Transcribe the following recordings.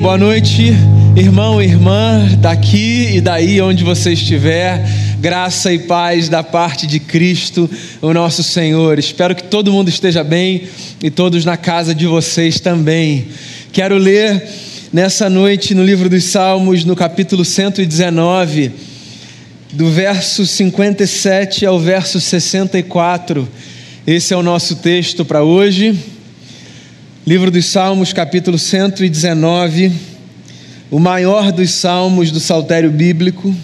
Boa noite, irmão e irmã, daqui e daí onde você estiver, graça e paz da parte de Cristo, o nosso Senhor. Espero que todo mundo esteja bem e todos na casa de vocês também. Quero ler nessa noite no livro dos Salmos, no capítulo 119, do verso 57 ao verso 64. Esse é o nosso texto para hoje. Livro dos Salmos, capítulo 119, o maior dos salmos do saltério bíblico.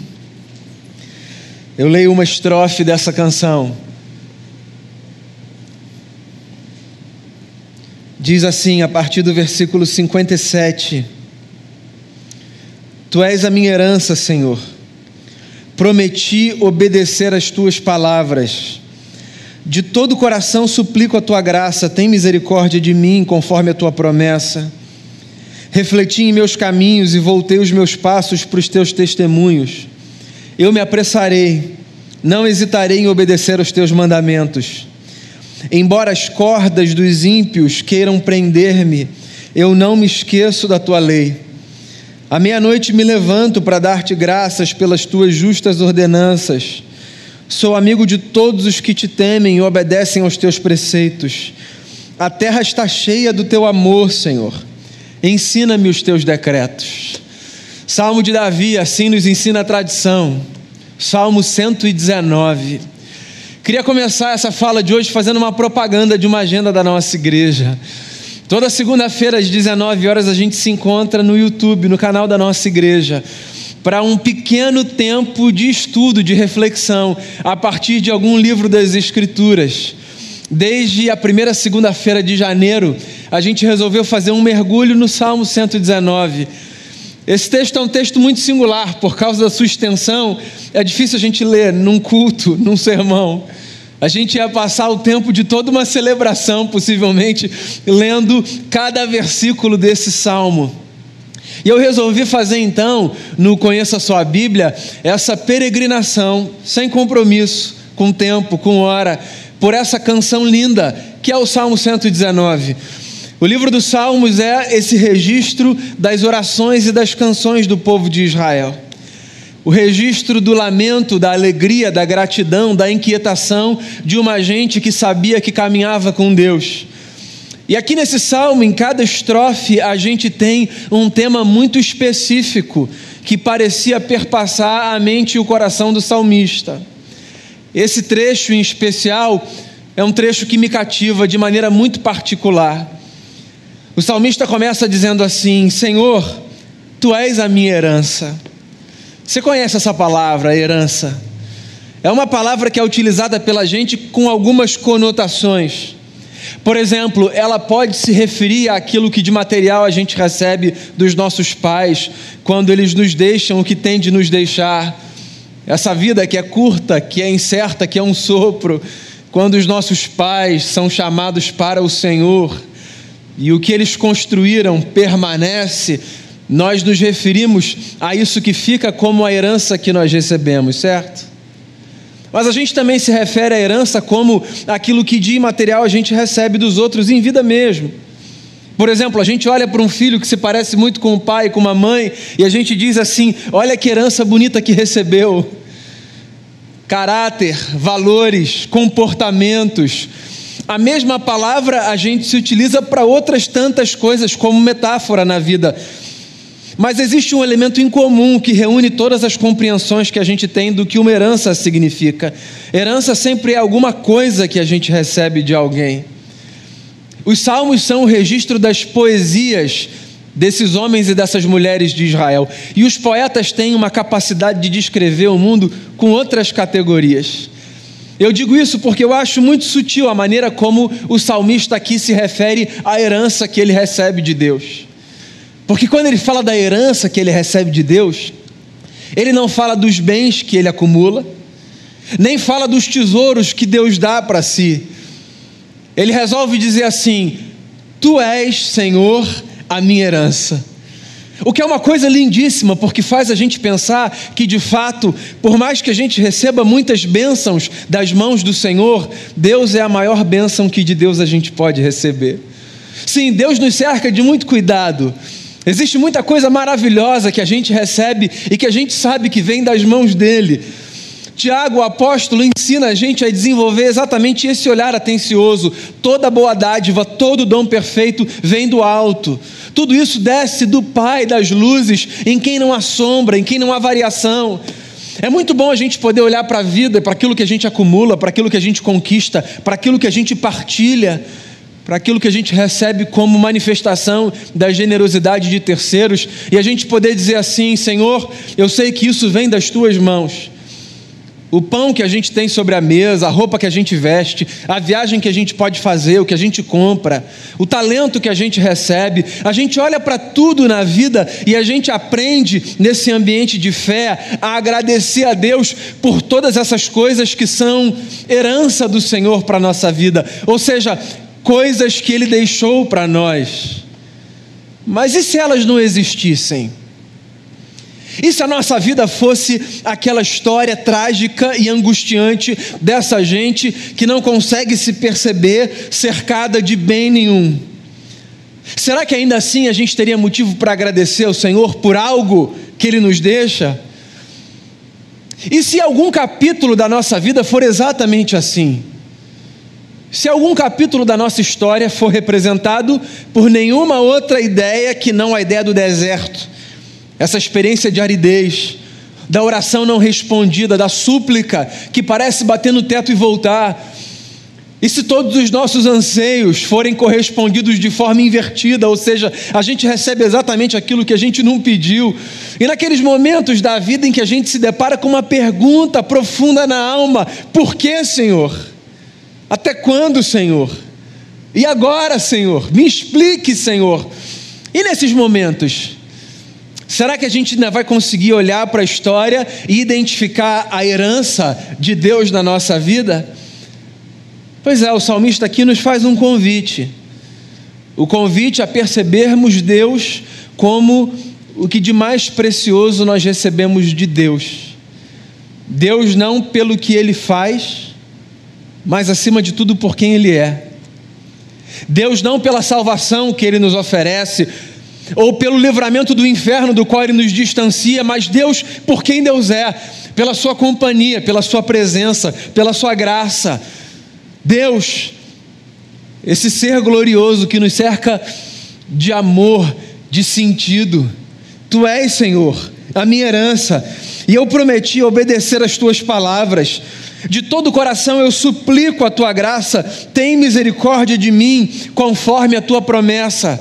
Eu leio uma estrofe dessa canção. Diz assim, a partir do versículo 57: Tu és a minha herança, Senhor. Prometi obedecer às tuas palavras de todo o coração suplico a tua graça, tem misericórdia de mim, conforme a tua promessa. Refleti em meus caminhos e voltei os meus passos para os teus testemunhos. Eu me apressarei, não hesitarei em obedecer aos teus mandamentos. Embora as cordas dos ímpios queiram prender-me, eu não me esqueço da tua lei. À meia-noite me levanto para dar-te graças pelas tuas justas ordenanças. Sou amigo de todos os que te temem e obedecem aos teus preceitos. A terra está cheia do teu amor, Senhor. Ensina-me os teus decretos. Salmo de Davi, assim nos ensina a tradição. Salmo 119. Queria começar essa fala de hoje fazendo uma propaganda de uma agenda da nossa igreja. Toda segunda-feira às 19 horas a gente se encontra no YouTube, no canal da nossa igreja para um pequeno tempo de estudo, de reflexão, a partir de algum livro das Escrituras. Desde a primeira segunda-feira de janeiro, a gente resolveu fazer um mergulho no Salmo 119. Esse texto é um texto muito singular, por causa da sua extensão, é difícil a gente ler num culto, num sermão. A gente ia passar o tempo de toda uma celebração, possivelmente, lendo cada versículo desse salmo. E eu resolvi fazer então, no Conheça a Sua Bíblia, essa peregrinação, sem compromisso, com tempo, com hora, por essa canção linda, que é o Salmo 119. O livro dos Salmos é esse registro das orações e das canções do povo de Israel. O registro do lamento, da alegria, da gratidão, da inquietação de uma gente que sabia que caminhava com Deus e aqui nesse salmo, em cada estrofe, a gente tem um tema muito específico que parecia perpassar a mente e o coração do salmista. Esse trecho em especial é um trecho que me cativa de maneira muito particular. O salmista começa dizendo assim: Senhor, tu és a minha herança. Você conhece essa palavra, herança? É uma palavra que é utilizada pela gente com algumas conotações. Por exemplo, ela pode se referir àquilo que de material a gente recebe dos nossos pais, quando eles nos deixam o que tem de nos deixar. Essa vida que é curta, que é incerta, que é um sopro, quando os nossos pais são chamados para o Senhor e o que eles construíram permanece, nós nos referimos a isso que fica como a herança que nós recebemos, certo? Mas a gente também se refere à herança como aquilo que de imaterial a gente recebe dos outros em vida mesmo. Por exemplo, a gente olha para um filho que se parece muito com o pai, com uma mãe, e a gente diz assim: olha que herança bonita que recebeu. Caráter, valores, comportamentos. A mesma palavra a gente se utiliza para outras tantas coisas, como metáfora na vida. Mas existe um elemento em comum que reúne todas as compreensões que a gente tem do que uma herança significa. Herança sempre é alguma coisa que a gente recebe de alguém. Os salmos são o registro das poesias desses homens e dessas mulheres de Israel. E os poetas têm uma capacidade de descrever o mundo com outras categorias. Eu digo isso porque eu acho muito sutil a maneira como o salmista aqui se refere à herança que ele recebe de Deus. Porque quando ele fala da herança que ele recebe de Deus, ele não fala dos bens que ele acumula, nem fala dos tesouros que Deus dá para si. Ele resolve dizer assim: Tu és, Senhor, a minha herança. O que é uma coisa lindíssima, porque faz a gente pensar que, de fato, por mais que a gente receba muitas bênçãos das mãos do Senhor, Deus é a maior bênção que de Deus a gente pode receber. Sim, Deus nos cerca de muito cuidado, Existe muita coisa maravilhosa que a gente recebe e que a gente sabe que vem das mãos dele. Tiago, o apóstolo, ensina a gente a desenvolver exatamente esse olhar atencioso. Toda boa dádiva, todo dom perfeito vem do alto. Tudo isso desce do Pai das luzes, em quem não há sombra, em quem não há variação. É muito bom a gente poder olhar para a vida, para aquilo que a gente acumula, para aquilo que a gente conquista, para aquilo que a gente partilha, para aquilo que a gente recebe como manifestação da generosidade de terceiros, e a gente poder dizer assim: Senhor, eu sei que isso vem das tuas mãos. O pão que a gente tem sobre a mesa, a roupa que a gente veste, a viagem que a gente pode fazer, o que a gente compra, o talento que a gente recebe, a gente olha para tudo na vida e a gente aprende nesse ambiente de fé a agradecer a Deus por todas essas coisas que são herança do Senhor para a nossa vida, ou seja, coisas que Ele deixou para nós. Mas e se elas não existissem? E se a nossa vida fosse aquela história trágica e angustiante dessa gente que não consegue se perceber cercada de bem nenhum? Será que ainda assim a gente teria motivo para agradecer ao Senhor por algo que Ele nos deixa? E se algum capítulo da nossa vida for exatamente assim? Se algum capítulo da nossa história for representado por nenhuma outra ideia que não a ideia do deserto, essa experiência de aridez, da oração não respondida, da súplica que parece bater no teto e voltar. E se todos os nossos anseios forem correspondidos de forma invertida, ou seja, a gente recebe exatamente aquilo que a gente não pediu, e naqueles momentos da vida em que a gente se depara com uma pergunta profunda na alma: por que, Senhor? Até quando, Senhor? E agora, Senhor? Me explique, Senhor. E nesses momentos, Será que a gente ainda vai conseguir olhar para a história e identificar a herança de Deus na nossa vida? Pois é, o salmista aqui nos faz um convite. O convite a percebermos Deus como o que de mais precioso nós recebemos de Deus. Deus não pelo que ele faz, mas acima de tudo por quem ele é. Deus não pela salvação que ele nos oferece, ou pelo livramento do inferno do qual ele nos distancia, mas Deus, por quem Deus é, pela sua companhia, pela sua presença, pela sua graça. Deus, esse ser glorioso que nos cerca de amor, de sentido. Tu és, Senhor, a minha herança, e eu prometi obedecer às tuas palavras. De todo o coração eu suplico a tua graça, tem misericórdia de mim, conforme a tua promessa.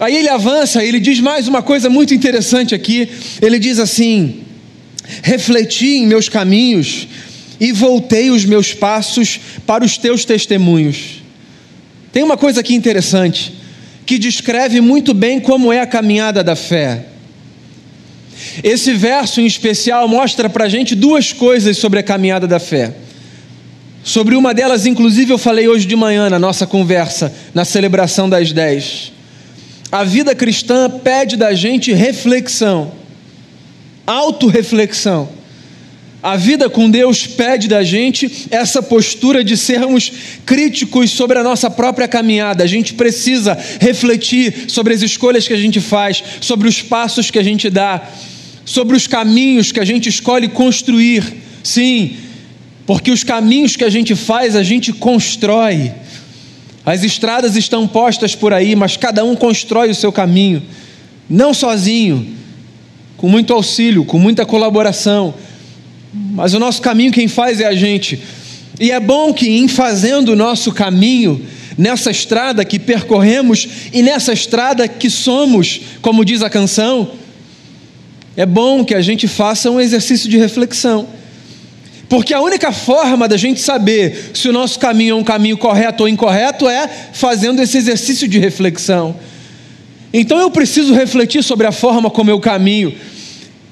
Aí ele avança, ele diz mais uma coisa muito interessante aqui. Ele diz assim: Refleti em meus caminhos e voltei os meus passos para os teus testemunhos. Tem uma coisa aqui interessante que descreve muito bem como é a caminhada da fé. Esse verso em especial mostra para a gente duas coisas sobre a caminhada da fé. Sobre uma delas, inclusive, eu falei hoje de manhã na nossa conversa, na celebração das dez. A vida cristã pede da gente reflexão, autorreflexão. A vida com Deus pede da gente essa postura de sermos críticos sobre a nossa própria caminhada. A gente precisa refletir sobre as escolhas que a gente faz, sobre os passos que a gente dá, sobre os caminhos que a gente escolhe construir. Sim, porque os caminhos que a gente faz, a gente constrói. As estradas estão postas por aí, mas cada um constrói o seu caminho, não sozinho, com muito auxílio, com muita colaboração, mas o nosso caminho quem faz é a gente. E é bom que em fazendo o nosso caminho, nessa estrada que percorremos e nessa estrada que somos, como diz a canção, é bom que a gente faça um exercício de reflexão. Porque a única forma da gente saber se o nosso caminho é um caminho correto ou incorreto é fazendo esse exercício de reflexão. Então eu preciso refletir sobre a forma como eu caminho.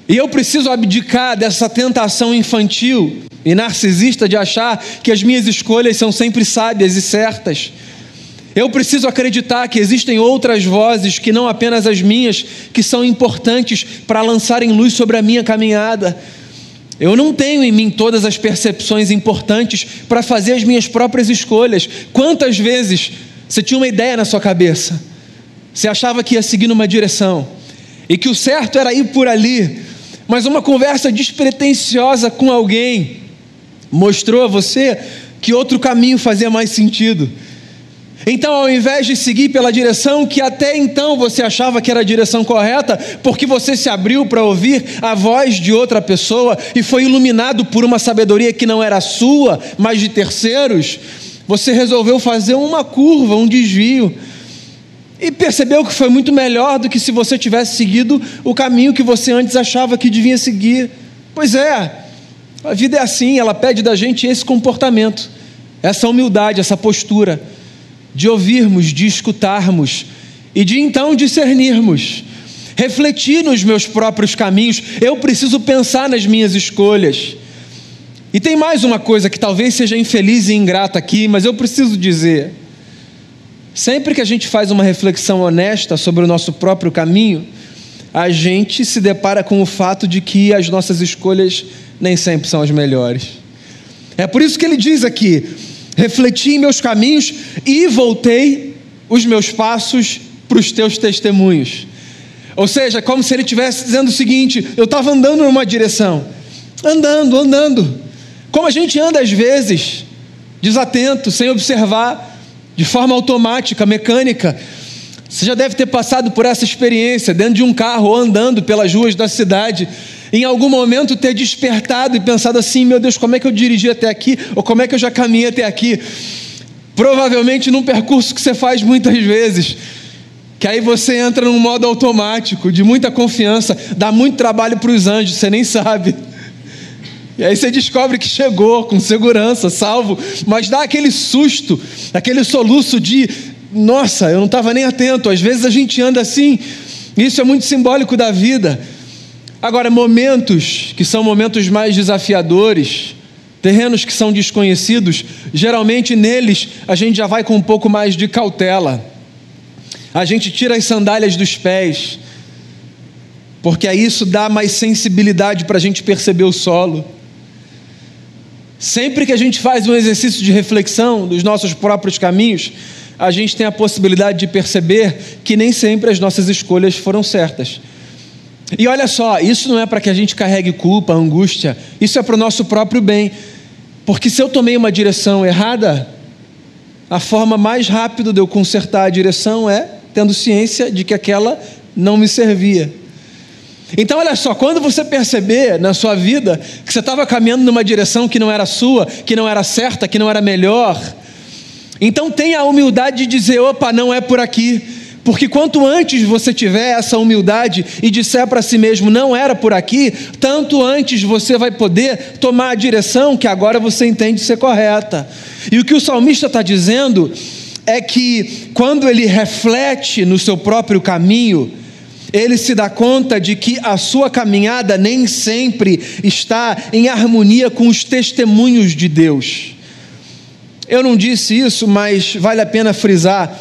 E eu preciso abdicar dessa tentação infantil e narcisista de achar que as minhas escolhas são sempre sábias e certas. Eu preciso acreditar que existem outras vozes que não apenas as minhas, que são importantes para lançarem luz sobre a minha caminhada. Eu não tenho em mim todas as percepções importantes para fazer as minhas próprias escolhas. Quantas vezes você tinha uma ideia na sua cabeça, Você achava que ia seguir numa direção e que o certo era ir por ali, mas uma conversa despretensiosa com alguém mostrou a você que outro caminho fazia mais sentido. Então, ao invés de seguir pela direção que até então você achava que era a direção correta, porque você se abriu para ouvir a voz de outra pessoa e foi iluminado por uma sabedoria que não era sua, mas de terceiros, você resolveu fazer uma curva, um desvio. E percebeu que foi muito melhor do que se você tivesse seguido o caminho que você antes achava que devia seguir. Pois é, a vida é assim, ela pede da gente esse comportamento, essa humildade, essa postura de ouvirmos, de escutarmos e de então discernirmos, refletir nos meus próprios caminhos. Eu preciso pensar nas minhas escolhas. E tem mais uma coisa que talvez seja infeliz e ingrata aqui, mas eu preciso dizer. Sempre que a gente faz uma reflexão honesta sobre o nosso próprio caminho, a gente se depara com o fato de que as nossas escolhas nem sempre são as melhores. É por isso que ele diz aqui: refleti em meus caminhos e voltei os meus passos para os teus testemunhos. Ou seja, como se ele estivesse dizendo o seguinte: eu estava andando numa direção, andando, andando, como a gente anda às vezes, desatento, sem observar, de forma automática, mecânica. Você já deve ter passado por essa experiência dentro de um carro ou andando pelas ruas da cidade em algum momento ter despertado e pensado assim: meu Deus, como é que eu dirigi até aqui? Ou como é que eu já caminhei até aqui? Provavelmente num percurso que você faz muitas vezes. Que aí você entra num modo automático, de muita confiança, dá muito trabalho para os anjos, você nem sabe. E aí você descobre que chegou com segurança, salvo, mas dá aquele susto, aquele soluço de, nossa, eu não estava nem atento. Às vezes a gente anda assim, isso é muito simbólico da vida. Agora, momentos que são momentos mais desafiadores, terrenos que são desconhecidos, geralmente neles a gente já vai com um pouco mais de cautela. A gente tira as sandálias dos pés, porque aí isso dá mais sensibilidade para a gente perceber o solo. Sempre que a gente faz um exercício de reflexão dos nossos próprios caminhos, a gente tem a possibilidade de perceber que nem sempre as nossas escolhas foram certas. E olha só, isso não é para que a gente carregue culpa, angústia, isso é para o nosso próprio bem. Porque se eu tomei uma direção errada, a forma mais rápida de eu consertar a direção é tendo ciência de que aquela não me servia. Então, olha só, quando você perceber na sua vida que você estava caminhando numa direção que não era sua, que não era certa, que não era melhor, então tenha a humildade de dizer: opa, não é por aqui. Porque quanto antes você tiver essa humildade e disser para si mesmo, não era por aqui, tanto antes você vai poder tomar a direção que agora você entende ser correta. E o que o salmista está dizendo é que quando ele reflete no seu próprio caminho, ele se dá conta de que a sua caminhada nem sempre está em harmonia com os testemunhos de Deus. Eu não disse isso, mas vale a pena frisar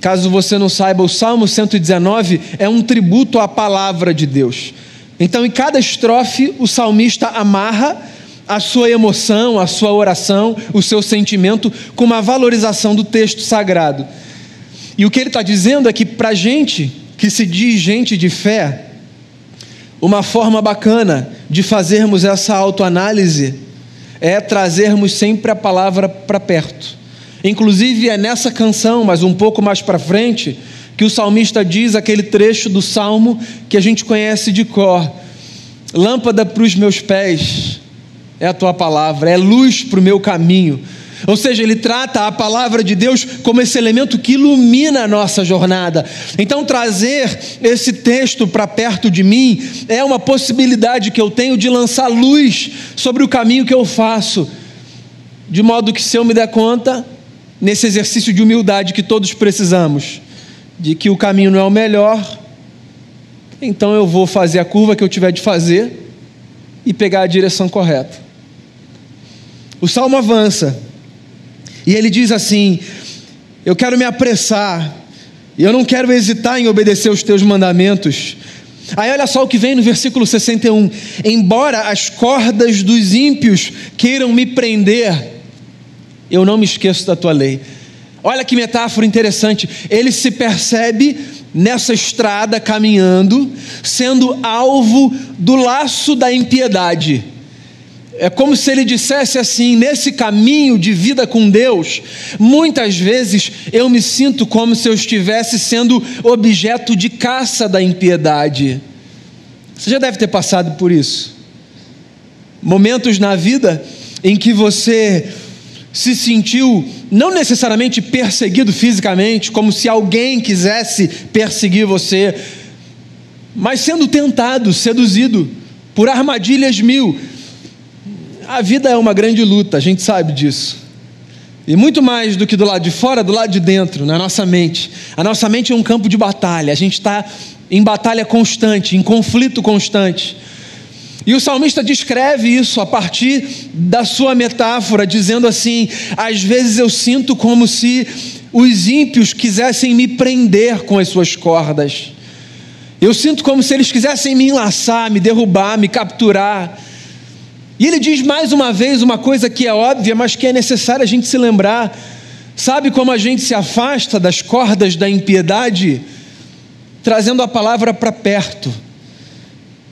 Caso você não saiba, o Salmo 119 é um tributo à palavra de Deus. Então, em cada estrofe, o salmista amarra a sua emoção, a sua oração, o seu sentimento com uma valorização do texto sagrado. E o que ele está dizendo é que, para gente que se diz gente de fé, uma forma bacana de fazermos essa autoanálise é trazermos sempre a palavra para perto. Inclusive é nessa canção, mas um pouco mais para frente, que o salmista diz aquele trecho do salmo que a gente conhece de cor: Lâmpada para os meus pés é a tua palavra, é luz para o meu caminho. Ou seja, ele trata a palavra de Deus como esse elemento que ilumina a nossa jornada. Então, trazer esse texto para perto de mim é uma possibilidade que eu tenho de lançar luz sobre o caminho que eu faço, de modo que, se eu me der conta, nesse exercício de humildade que todos precisamos, de que o caminho não é o melhor, então eu vou fazer a curva que eu tiver de fazer e pegar a direção correta. O salmo avança e ele diz assim: Eu quero me apressar, e eu não quero hesitar em obedecer os teus mandamentos. Aí olha só o que vem no versículo 61: Embora as cordas dos ímpios queiram me prender, eu não me esqueço da tua lei. Olha que metáfora interessante. Ele se percebe nessa estrada caminhando, sendo alvo do laço da impiedade. É como se ele dissesse assim: nesse caminho de vida com Deus, muitas vezes eu me sinto como se eu estivesse sendo objeto de caça da impiedade. Você já deve ter passado por isso. Momentos na vida em que você se sentiu não necessariamente perseguido fisicamente, como se alguém quisesse perseguir você, mas sendo tentado, seduzido por armadilhas mil. A vida é uma grande luta, a gente sabe disso. E muito mais do que do lado de fora, do lado de dentro, na nossa mente. A nossa mente é um campo de batalha, a gente está em batalha constante, em conflito constante. E o salmista descreve isso a partir da sua metáfora, dizendo assim: às vezes eu sinto como se os ímpios quisessem me prender com as suas cordas. Eu sinto como se eles quisessem me enlaçar, me derrubar, me capturar. E ele diz mais uma vez uma coisa que é óbvia, mas que é necessário a gente se lembrar. Sabe como a gente se afasta das cordas da impiedade? Trazendo a palavra para perto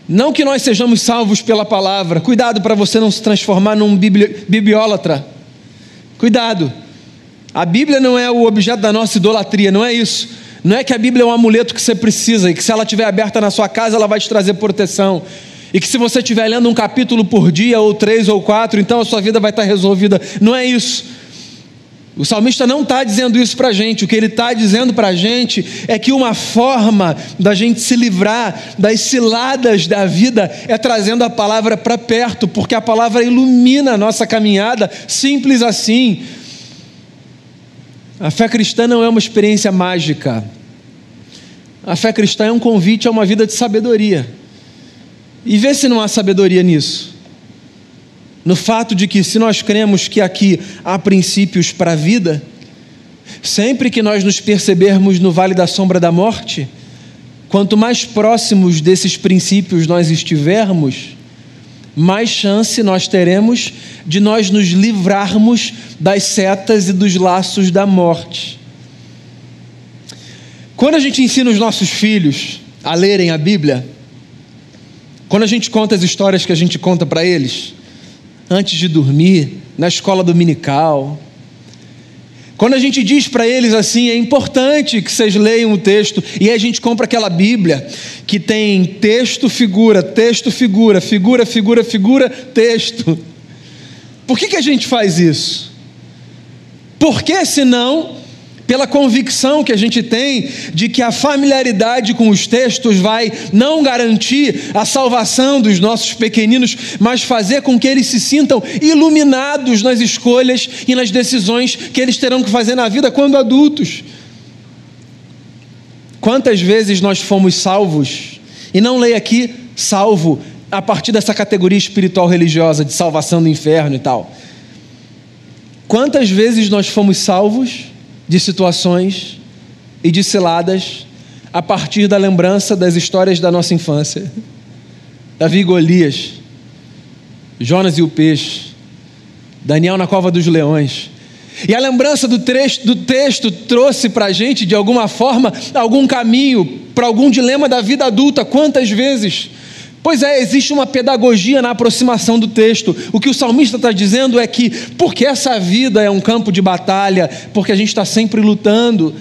não que nós sejamos salvos pela palavra, cuidado para você não se transformar num bibliólatra. Cuidado. A Bíblia não é o objeto da nossa idolatria, não é isso. Não é que a Bíblia é um amuleto que você precisa e que se ela estiver aberta na sua casa, ela vai te trazer proteção. E que se você estiver lendo um capítulo por dia, ou três ou quatro, então a sua vida vai estar resolvida. Não é isso. O salmista não está dizendo isso para a gente, o que ele está dizendo para a gente é que uma forma da gente se livrar das ciladas da vida é trazendo a palavra para perto, porque a palavra ilumina a nossa caminhada, simples assim. A fé cristã não é uma experiência mágica, a fé cristã é um convite a uma vida de sabedoria, e vê se não há sabedoria nisso no fato de que, se nós cremos que aqui há princípios para a vida, sempre que nós nos percebermos no vale da sombra da morte, quanto mais próximos desses princípios nós estivermos, mais chance nós teremos de nós nos livrarmos das setas e dos laços da morte. Quando a gente ensina os nossos filhos a lerem a Bíblia, quando a gente conta as histórias que a gente conta para eles, antes de dormir, na escola dominical. Quando a gente diz para eles assim, é importante que vocês leiam o texto, e a gente compra aquela Bíblia que tem texto, figura, texto, figura, figura, figura, figura, texto. Por que, que a gente faz isso? Porque senão pela convicção que a gente tem de que a familiaridade com os textos vai não garantir a salvação dos nossos pequeninos, mas fazer com que eles se sintam iluminados nas escolhas e nas decisões que eles terão que fazer na vida quando adultos. Quantas vezes nós fomos salvos, e não leia aqui salvo a partir dessa categoria espiritual religiosa de salvação do inferno e tal. Quantas vezes nós fomos salvos de situações e de ciladas a partir da lembrança das histórias da nossa infância. Davi e Golias, Jonas e o peixe, Daniel na cova dos leões. E a lembrança do, trecho, do texto trouxe para a gente, de alguma forma, algum caminho para algum dilema da vida adulta. Quantas vezes Pois é, existe uma pedagogia na aproximação do texto. O que o salmista está dizendo é que, porque essa vida é um campo de batalha, porque a gente está sempre lutando,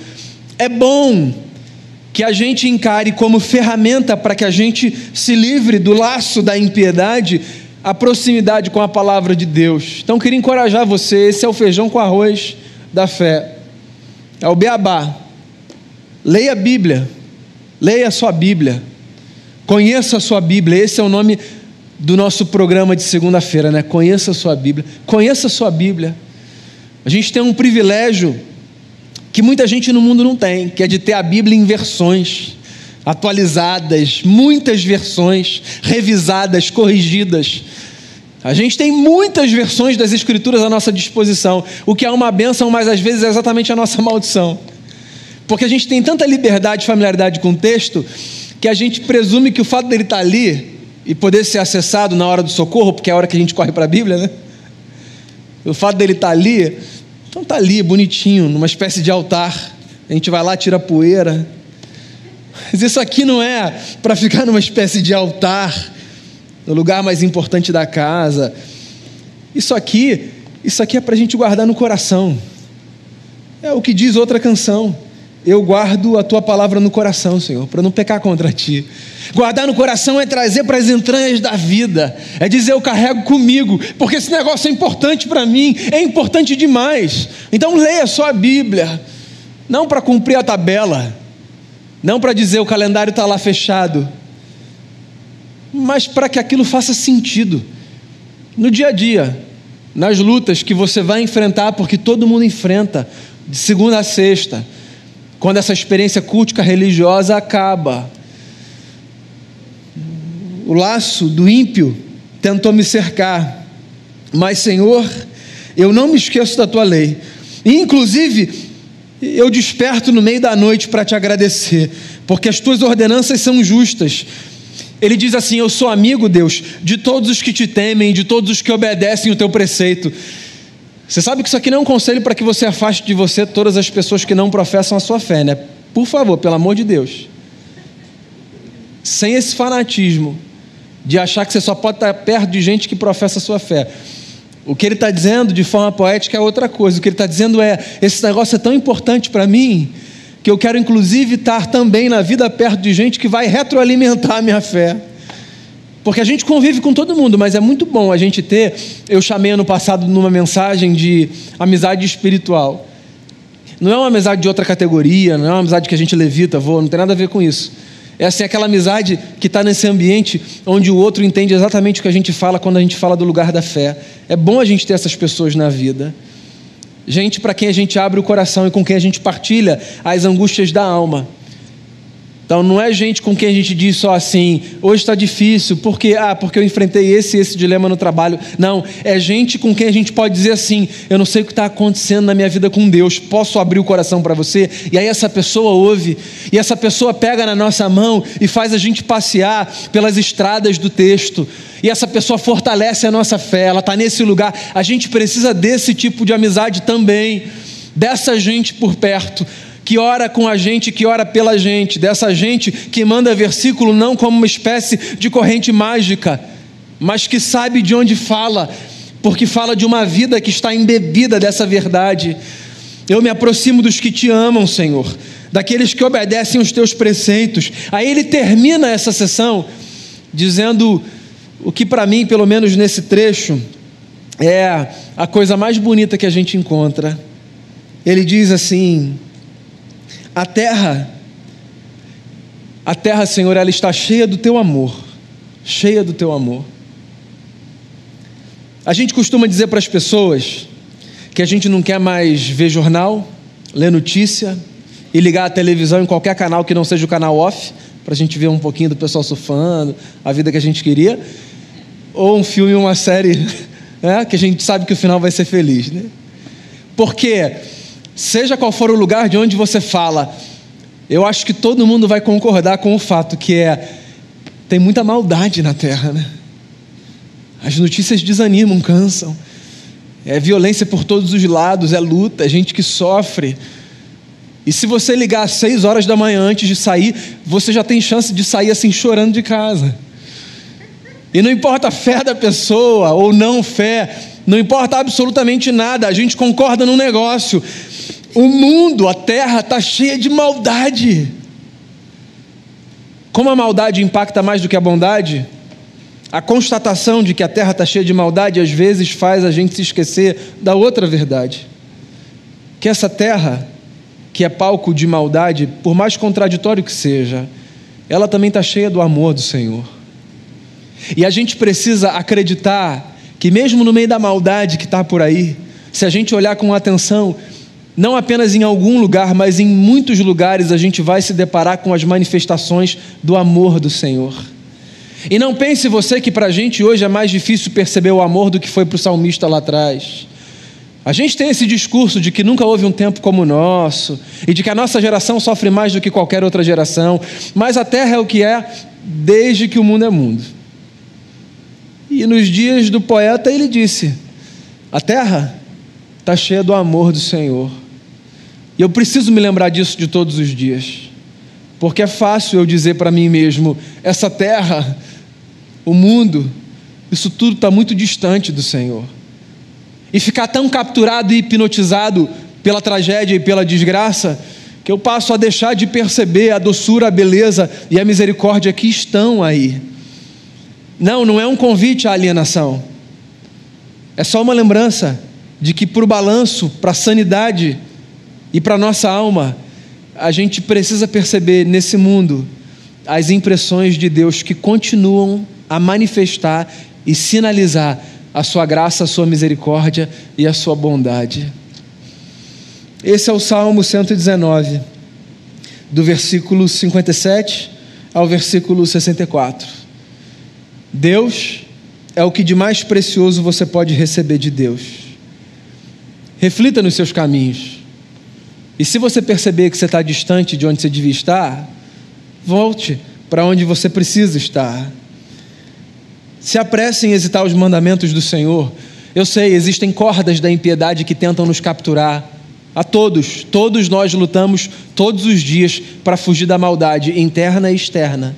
é bom que a gente encare como ferramenta para que a gente se livre do laço da impiedade a proximidade com a palavra de Deus. Então, queria encorajar você: esse é o feijão com arroz da fé, é o beabá. Leia a Bíblia, leia a sua Bíblia. Conheça a sua Bíblia, esse é o nome do nosso programa de segunda-feira, né? Conheça a sua Bíblia. Conheça a sua Bíblia. A gente tem um privilégio que muita gente no mundo não tem, que é de ter a Bíblia em versões atualizadas, muitas versões, revisadas, corrigidas. A gente tem muitas versões das Escrituras à nossa disposição, o que é uma benção, mas às vezes é exatamente a nossa maldição. Porque a gente tem tanta liberdade e familiaridade com o texto que a gente presume que o fato dele estar ali e poder ser acessado na hora do socorro, porque é a hora que a gente corre para a Bíblia, né? O fato dele estar ali, Então tá ali, bonitinho, numa espécie de altar. A gente vai lá, tira poeira. Mas isso aqui não é para ficar numa espécie de altar, no lugar mais importante da casa. Isso aqui, isso aqui é para a gente guardar no coração. É o que diz outra canção. Eu guardo a tua palavra no coração, Senhor, para não pecar contra ti. Guardar no coração é trazer para as entranhas da vida, é dizer eu carrego comigo, porque esse negócio é importante para mim, é importante demais. Então leia só a Bíblia, não para cumprir a tabela, não para dizer o calendário está lá fechado, mas para que aquilo faça sentido no dia a dia, nas lutas que você vai enfrentar, porque todo mundo enfrenta, de segunda a sexta, quando essa experiência cultica religiosa acaba. O laço do ímpio tentou me cercar, mas Senhor, eu não me esqueço da tua lei, inclusive, eu desperto no meio da noite para te agradecer, porque as tuas ordenanças são justas. Ele diz assim: Eu sou amigo, Deus, de todos os que te temem, de todos os que obedecem o teu preceito. Você sabe que isso aqui não é um conselho para que você afaste de você todas as pessoas que não professam a sua fé, né? Por favor, pelo amor de Deus. Sem esse fanatismo de achar que você só pode estar perto de gente que professa a sua fé. O que ele está dizendo de forma poética é outra coisa. O que ele está dizendo é: esse negócio é tão importante para mim que eu quero, inclusive, estar também na vida perto de gente que vai retroalimentar a minha fé. Porque a gente convive com todo mundo, mas é muito bom a gente ter. Eu chamei ano passado numa mensagem de amizade espiritual. Não é uma amizade de outra categoria, não é uma amizade que a gente levita, vou, não tem nada a ver com isso. É assim aquela amizade que está nesse ambiente onde o outro entende exatamente o que a gente fala quando a gente fala do lugar da fé. É bom a gente ter essas pessoas na vida. Gente para quem a gente abre o coração e com quem a gente partilha as angústias da alma. Então não é gente com quem a gente diz só assim, hoje está difícil, porque ah, porque eu enfrentei esse esse dilema no trabalho. Não, é gente com quem a gente pode dizer assim, eu não sei o que está acontecendo na minha vida com Deus, posso abrir o coração para você? E aí essa pessoa ouve, e essa pessoa pega na nossa mão e faz a gente passear pelas estradas do texto. E essa pessoa fortalece a nossa fé, ela está nesse lugar. A gente precisa desse tipo de amizade também, dessa gente por perto que ora com a gente, que ora pela gente, dessa gente que manda versículo não como uma espécie de corrente mágica, mas que sabe de onde fala, porque fala de uma vida que está embebida dessa verdade. Eu me aproximo dos que te amam, Senhor, daqueles que obedecem os teus preceitos. Aí ele termina essa sessão dizendo o que para mim, pelo menos nesse trecho, é a coisa mais bonita que a gente encontra. Ele diz assim: a terra, a terra, Senhor, ela está cheia do teu amor, cheia do teu amor. A gente costuma dizer para as pessoas que a gente não quer mais ver jornal, ler notícia e ligar a televisão em qualquer canal que não seja o canal off, para a gente ver um pouquinho do pessoal surfando, a vida que a gente queria, ou um filme, uma série, né, que a gente sabe que o final vai ser feliz, né? Porque seja qual for o lugar de onde você fala, eu acho que todo mundo vai concordar com o fato que é tem muita maldade na terra, né? As notícias desanimam, cansam. É violência por todos os lados, é luta, é gente que sofre. E se você ligar às seis horas da manhã antes de sair, você já tem chance de sair assim chorando de casa. E não importa a fé da pessoa ou não fé, não importa absolutamente nada, a gente concorda num negócio. O mundo, a terra, está cheia de maldade. Como a maldade impacta mais do que a bondade, a constatação de que a terra está cheia de maldade às vezes faz a gente se esquecer da outra verdade. Que essa terra, que é palco de maldade, por mais contraditório que seja, ela também está cheia do amor do Senhor. E a gente precisa acreditar que, mesmo no meio da maldade que está por aí, se a gente olhar com atenção, não apenas em algum lugar, mas em muitos lugares a gente vai se deparar com as manifestações do amor do Senhor. E não pense você que para a gente hoje é mais difícil perceber o amor do que foi para o salmista lá atrás. A gente tem esse discurso de que nunca houve um tempo como o nosso, e de que a nossa geração sofre mais do que qualquer outra geração, mas a terra é o que é desde que o mundo é mundo. E nos dias do poeta ele disse: a terra está cheia do amor do Senhor. E eu preciso me lembrar disso de todos os dias. Porque é fácil eu dizer para mim mesmo: essa terra, o mundo, isso tudo está muito distante do Senhor. E ficar tão capturado e hipnotizado pela tragédia e pela desgraça, que eu passo a deixar de perceber a doçura, a beleza e a misericórdia que estão aí. Não, não é um convite à alienação. É só uma lembrança de que, para o balanço, para a sanidade e para nossa alma, a gente precisa perceber nesse mundo as impressões de Deus que continuam a manifestar e sinalizar a sua graça, a sua misericórdia e a sua bondade. Esse é o Salmo 119, do versículo 57 ao versículo 64. Deus é o que de mais precioso você pode receber de Deus. Reflita nos seus caminhos. E se você perceber que você está distante de onde você devia estar, volte para onde você precisa estar. Se apresse em hesitar os mandamentos do Senhor. Eu sei, existem cordas da impiedade que tentam nos capturar. A todos, todos nós lutamos todos os dias para fugir da maldade interna e externa.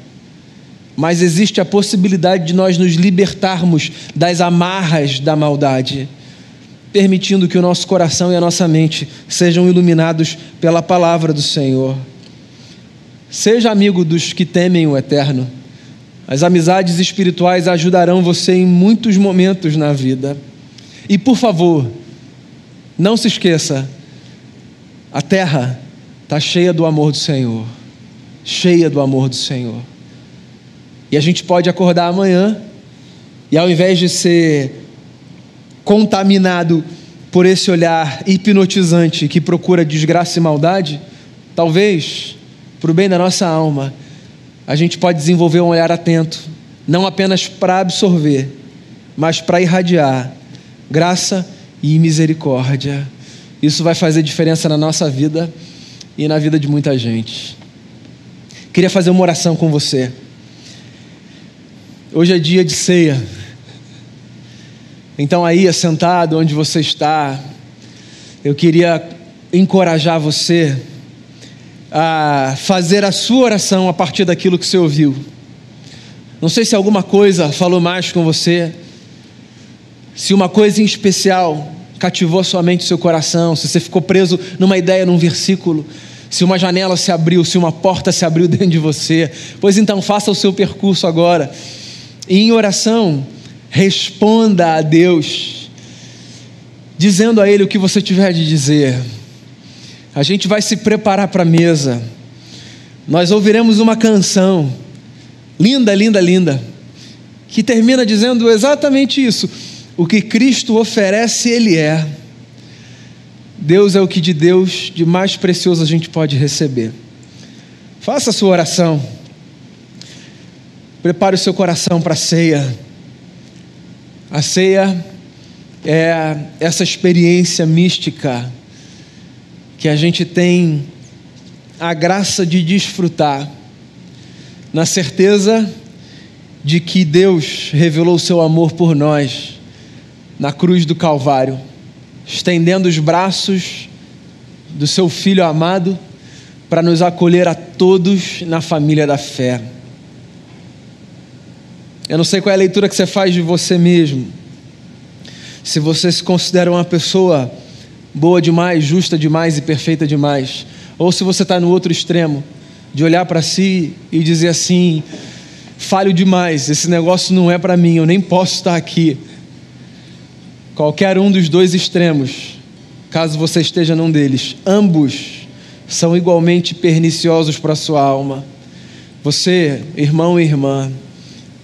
Mas existe a possibilidade de nós nos libertarmos das amarras da maldade permitindo que o nosso coração e a nossa mente sejam iluminados pela palavra do Senhor. Seja amigo dos que temem o eterno. As amizades espirituais ajudarão você em muitos momentos na vida. E por favor, não se esqueça: a terra está cheia do amor do Senhor. Cheia do amor do Senhor. E a gente pode acordar amanhã e ao invés de ser contaminado por esse olhar hipnotizante que procura desgraça e maldade, talvez, para o bem da nossa alma, a gente pode desenvolver um olhar atento, não apenas para absorver, mas para irradiar graça e misericórdia. Isso vai fazer diferença na nossa vida e na vida de muita gente. Queria fazer uma oração com você. Hoje é dia de ceia. Então, aí, assentado onde você está, eu queria encorajar você a fazer a sua oração a partir daquilo que você ouviu. Não sei se alguma coisa falou mais com você, se uma coisa em especial cativou somente o seu coração, se você ficou preso numa ideia, num versículo, se uma janela se abriu, se uma porta se abriu dentro de você. Pois então, faça o seu percurso agora. E em oração, responda a Deus, dizendo a Ele o que você tiver de dizer. A gente vai se preparar para a mesa. Nós ouviremos uma canção, linda, linda, linda, que termina dizendo exatamente isso. O que Cristo oferece, Ele é. Deus é o que de Deus de mais precioso a gente pode receber. Faça a sua oração. Prepare o seu coração para a ceia. A ceia é essa experiência mística que a gente tem a graça de desfrutar, na certeza de que Deus revelou seu amor por nós na cruz do Calvário, estendendo os braços do seu Filho amado para nos acolher a todos na família da fé. Eu não sei qual é a leitura que você faz de você mesmo. Se você se considera uma pessoa boa demais, justa demais e perfeita demais, ou se você está no outro extremo, de olhar para si e dizer assim: falho demais, esse negócio não é para mim, eu nem posso estar aqui. Qualquer um dos dois extremos, caso você esteja num deles, ambos são igualmente perniciosos para a sua alma. Você, irmão e irmã,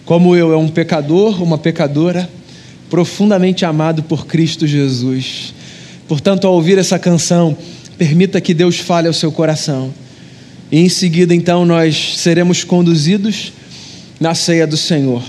como eu, é um pecador, uma pecadora, profundamente amado por Cristo Jesus. Portanto, ao ouvir essa canção, permita que Deus fale ao seu coração. E em seguida, então, nós seremos conduzidos na ceia do Senhor.